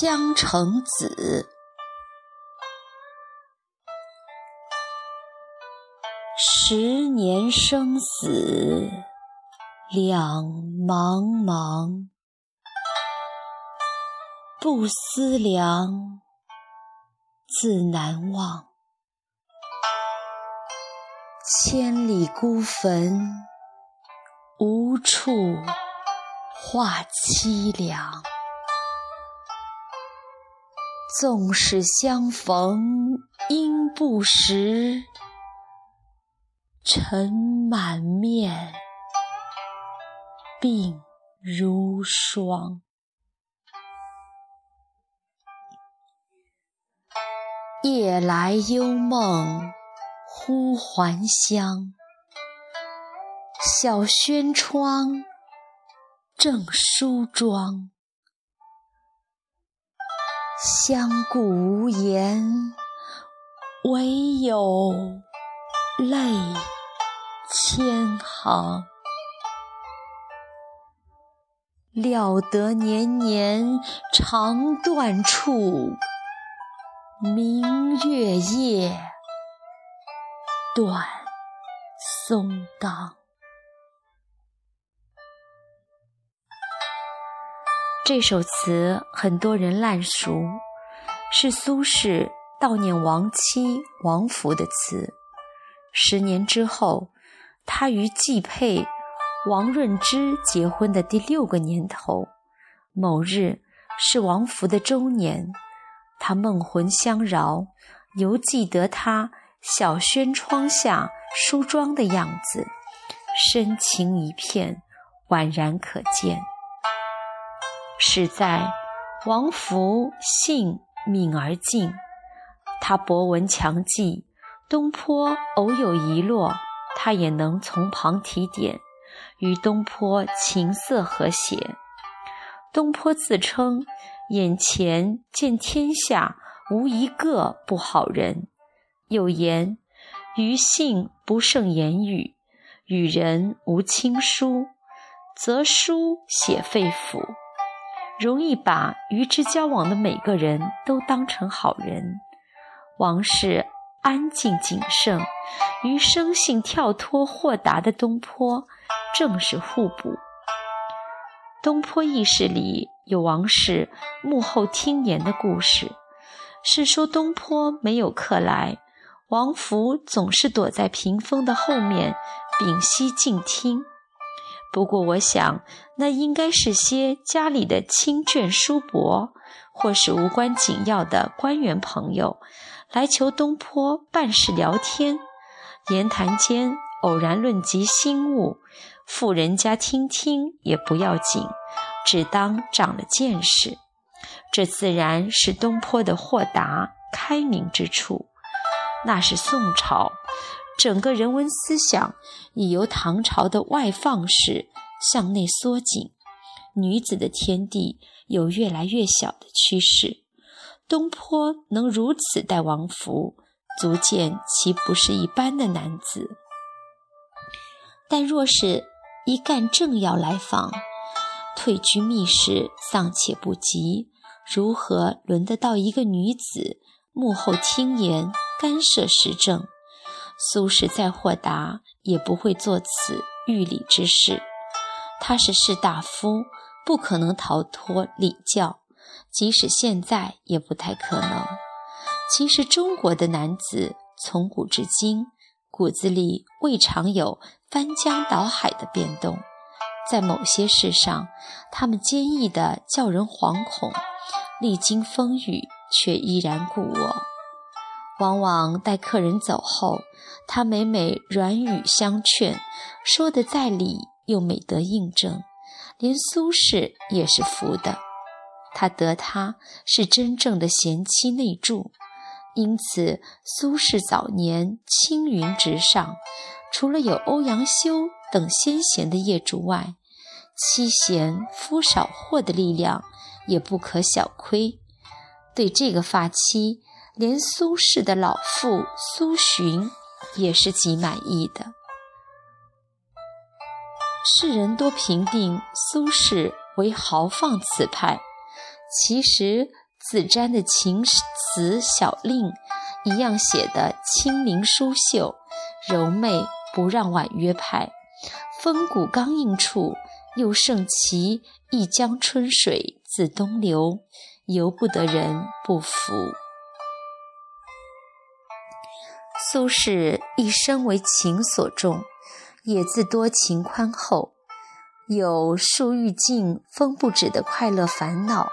江城子。十年生死两茫茫，不思量，自难忘。千里孤坟，无处话凄凉。纵使相逢应不识，尘满面，鬓如霜。夜来幽梦。忽还乡，小轩窗，正梳妆。相顾无言，唯有泪千行。料得年年肠断处，明月夜。断松冈。这首词很多人烂熟，是苏轼悼念亡妻王弗的词。十年之后，他与继配王润之结婚的第六个年头，某日是王弗的周年，他梦魂相绕，犹记得他。小轩窗下梳妆的样子，深情一片，宛然可见。是在王弗性敏而静，他博闻强记，东坡偶有遗落，他也能从旁提点，与东坡琴瑟和谐。东坡自称眼前见天下无一个不好人。有言：“余性不胜言语，与人无亲疏，则书写肺腑。”容易把与之交往的每个人都当成好人。王氏安静谨慎，与生性跳脱豁达的东坡正是互补。东坡轶事里有王氏幕后听言的故事，是说东坡没有客来。王弗总是躲在屏风的后面，屏息静听。不过，我想那应该是些家里的亲眷叔伯，或是无关紧要的官员朋友，来求东坡办事聊天。言谈间偶然论及新物，富人家听听也不要紧，只当长了见识。这自然是东坡的豁达开明之处。那是宋朝，整个人文思想已由唐朝的外放式向内缩紧，女子的天地有越来越小的趋势。东坡能如此待王弗，足见其不是一般的男子。但若是一干政要来访，退居密室尚且不及，如何轮得到一个女子幕后听言？干涉时政，苏轼再豁达，也不会做此御礼之事。他是士大夫，不可能逃脱礼教，即使现在也不太可能。其实中国的男子从古至今，骨子里未尝有翻江倒海的变动，在某些事上，他们坚毅的叫人惶恐，历经风雨却依然故我。往往待客人走后，他每每软语相劝，说的在理又美得印证，连苏轼也是服的。他得他是真正的贤妻内助，因此苏轼早年青云直上，除了有欧阳修等先贤的业主外，妻贤夫少祸的力量也不可小窥。对这个发妻。连苏轼的老父苏洵也是极满意的。世人多评定苏轼为豪放词派，其实自瞻的情词小令一样写得清灵疏秀、柔媚，不让婉约派。风骨刚硬处，又胜其一江春水自东流，由不得人不服。苏轼一生为情所重，也自多情宽厚，有树欲静风不止的快乐烦恼，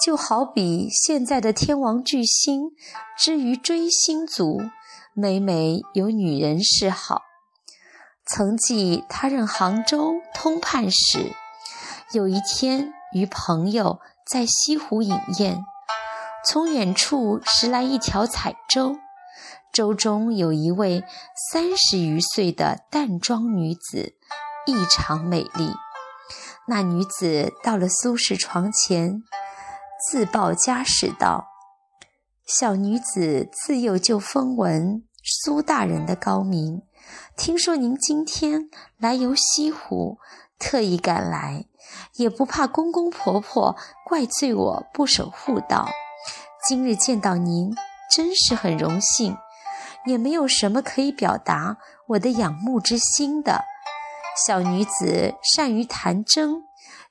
就好比现在的天王巨星之于追星族，每每有女人示好。曾记他任杭州通判时，有一天与朋友在西湖饮宴，从远处驶来一条彩舟。舟中有一位三十余岁的淡妆女子，异常美丽。那女子到了苏轼床前，自报家世道：“小女子自幼就风闻苏大人的高明，听说您今天来游西湖，特意赶来，也不怕公公婆婆怪罪我不守妇道。今日见到您，真是很荣幸。”也没有什么可以表达我的仰慕之心的。小女子善于弹筝，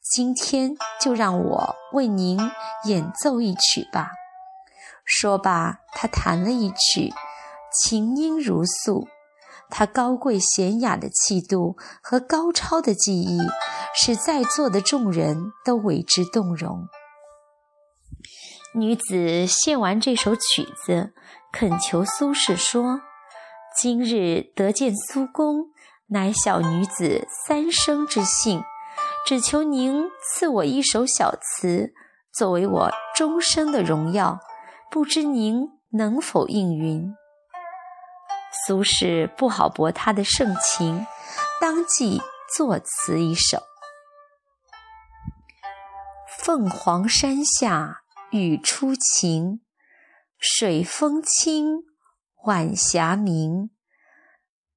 今天就让我为您演奏一曲吧。说罢，她弹了一曲，琴音如诉。她高贵娴雅的气度和高超的技艺，使在座的众人都为之动容。女子献完这首曲子。恳求苏轼说：“今日得见苏公，乃小女子三生之幸，只求您赐我一首小词，作为我终生的荣耀。不知您能否应允？”苏轼不好驳他的盛情，当即作词一首：“凤凰山下雨初晴。”水风清，晚霞明。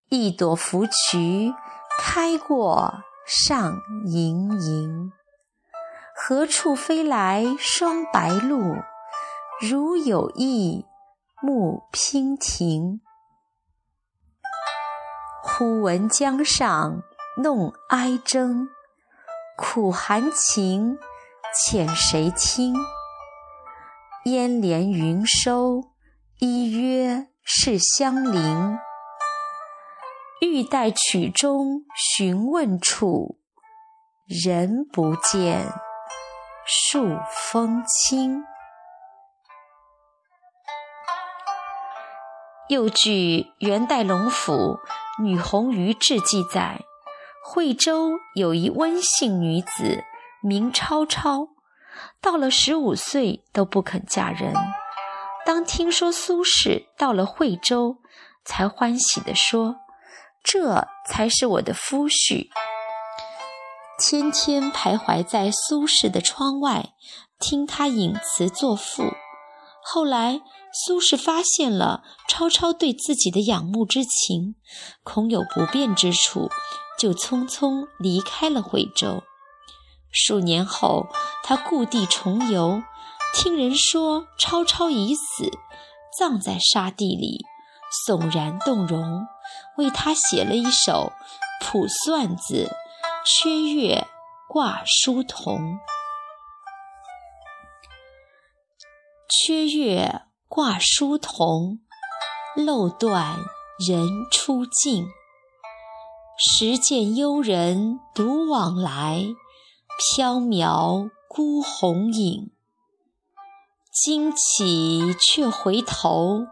一朵芙蕖开过上盈盈。何处飞来双白鹭？如有意慕娉婷。忽闻江上弄哀筝，苦含情，遣谁听？烟连云收，依约是相邻。欲待曲中询问处，人不见，树风清。又据元代龙府《女红鱼志》记载，惠州有一温姓女子，名超超。到了十五岁都不肯嫁人。当听说苏轼到了惠州，才欢喜地说：“这才是我的夫婿。”天天徘徊在苏轼的窗外，听他吟词作赋。后来苏轼发现了超超对自己的仰慕之情，恐有不便之处，就匆匆离开了惠州。数年后，他故地重游，听人说超超已死，葬在沙地里，悚然动容，为他写了一首《卜算子·缺月挂书童》。缺月挂书童，漏断人初静。时见幽人独往来。飘渺孤鸿影，惊起却回头，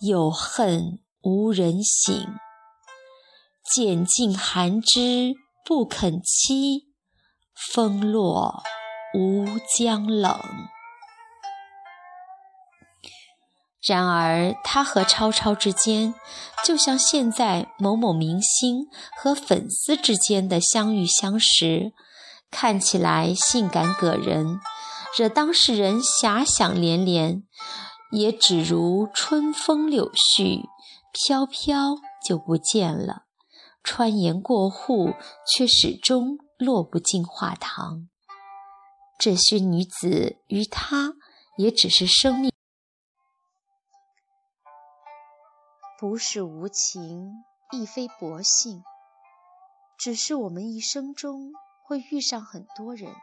有恨无人省。渐尽寒枝不肯栖，风落无将冷。然而，他和超超之间，就像现在某某明星和粉丝之间的相遇相识。看起来性感可人，惹当事人遐想连连，也只如春风柳絮，飘飘就不见了；穿檐过户，却始终落不进画堂。这些女子与他也只是生命，不是无情，亦非薄幸，只是我们一生中会遇上很多人，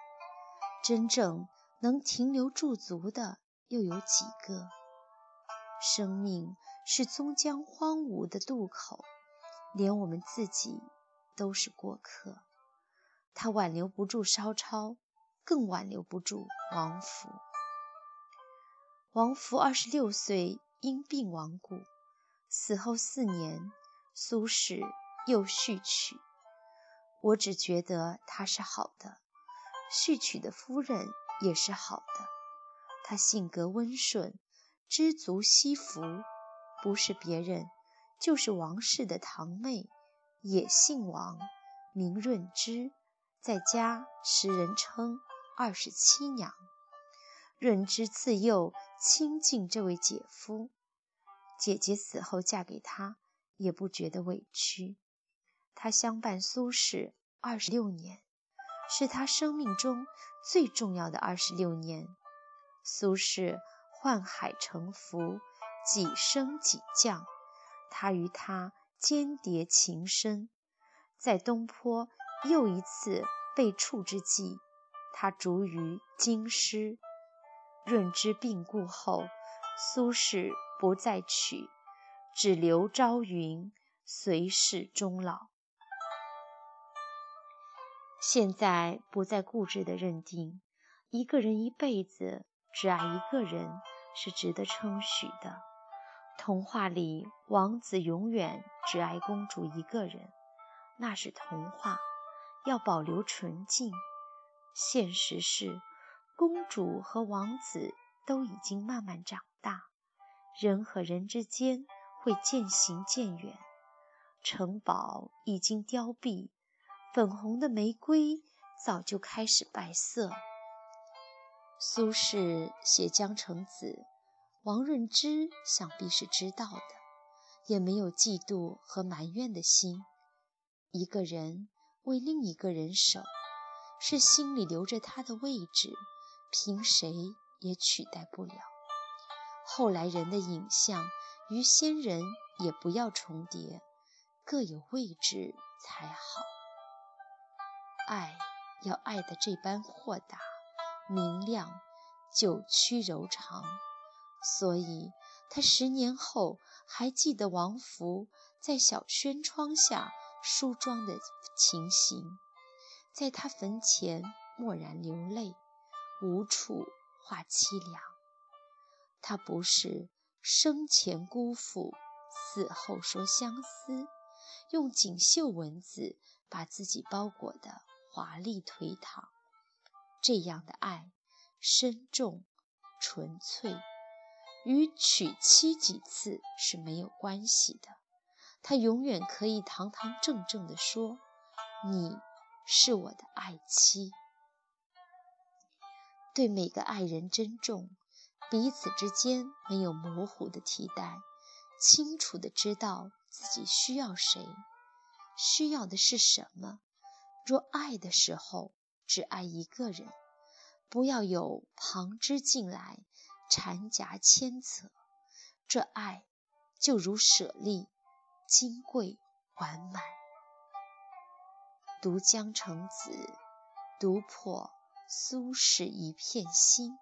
真正能停留驻足的又有几个？生命是终将荒芜的渡口，连我们自己都是过客。他挽留不住烧超，更挽留不住王弗。王弗二十六岁因病亡故，死后四年，苏轼又续娶。我只觉得他是好的，续娶的夫人也是好的。他性格温顺，知足惜福，不是别人，就是王氏的堂妹，也姓王，名润之，在家时人称二十七娘。润之自幼亲近这位姐夫，姐姐死后嫁给他，也不觉得委屈。他相伴苏轼二十六年，是他生命中最重要的二十六年。苏轼宦海沉浮，几升几降，他与他间谍情深。在东坡又一次被处之际，他卒于京师。润之病故后，苏轼不再娶，只留朝云随侍终老。现在不再固执地认定，一个人一辈子只爱一个人是值得称许的。童话里王子永远只爱公主一个人，那是童话，要保留纯净。现实是。公主和王子都已经慢慢长大，人和人之间会渐行渐远，城堡已经凋敝，粉红的玫瑰早就开始败色。苏轼写《江城子》，王润之想必是知道的，也没有嫉妒和埋怨的心。一个人为另一个人守，是心里留着他的位置。凭谁也取代不了。后来人的影像与先人也不要重叠，各有位置才好。爱要爱得这般豁达、明亮、久曲柔肠，所以他十年后还记得王弗在小轩窗下梳妆的情形，在他坟前默然流泪。无处话凄凉，他不是生前辜负，死后说相思，用锦绣文字把自己包裹的华丽颓唐。这样的爱，深重、纯粹，与娶妻几次是没有关系的。他永远可以堂堂正正地说：“你是我的爱妻。”对每个爱人珍重，彼此之间没有模糊的替代，清楚的知道自己需要谁，需要的是什么。若爱的时候只爱一个人，不要有旁枝进来缠夹牵扯，这爱就如舍利，金贵完满。读江城子，读破。苏轼一片心。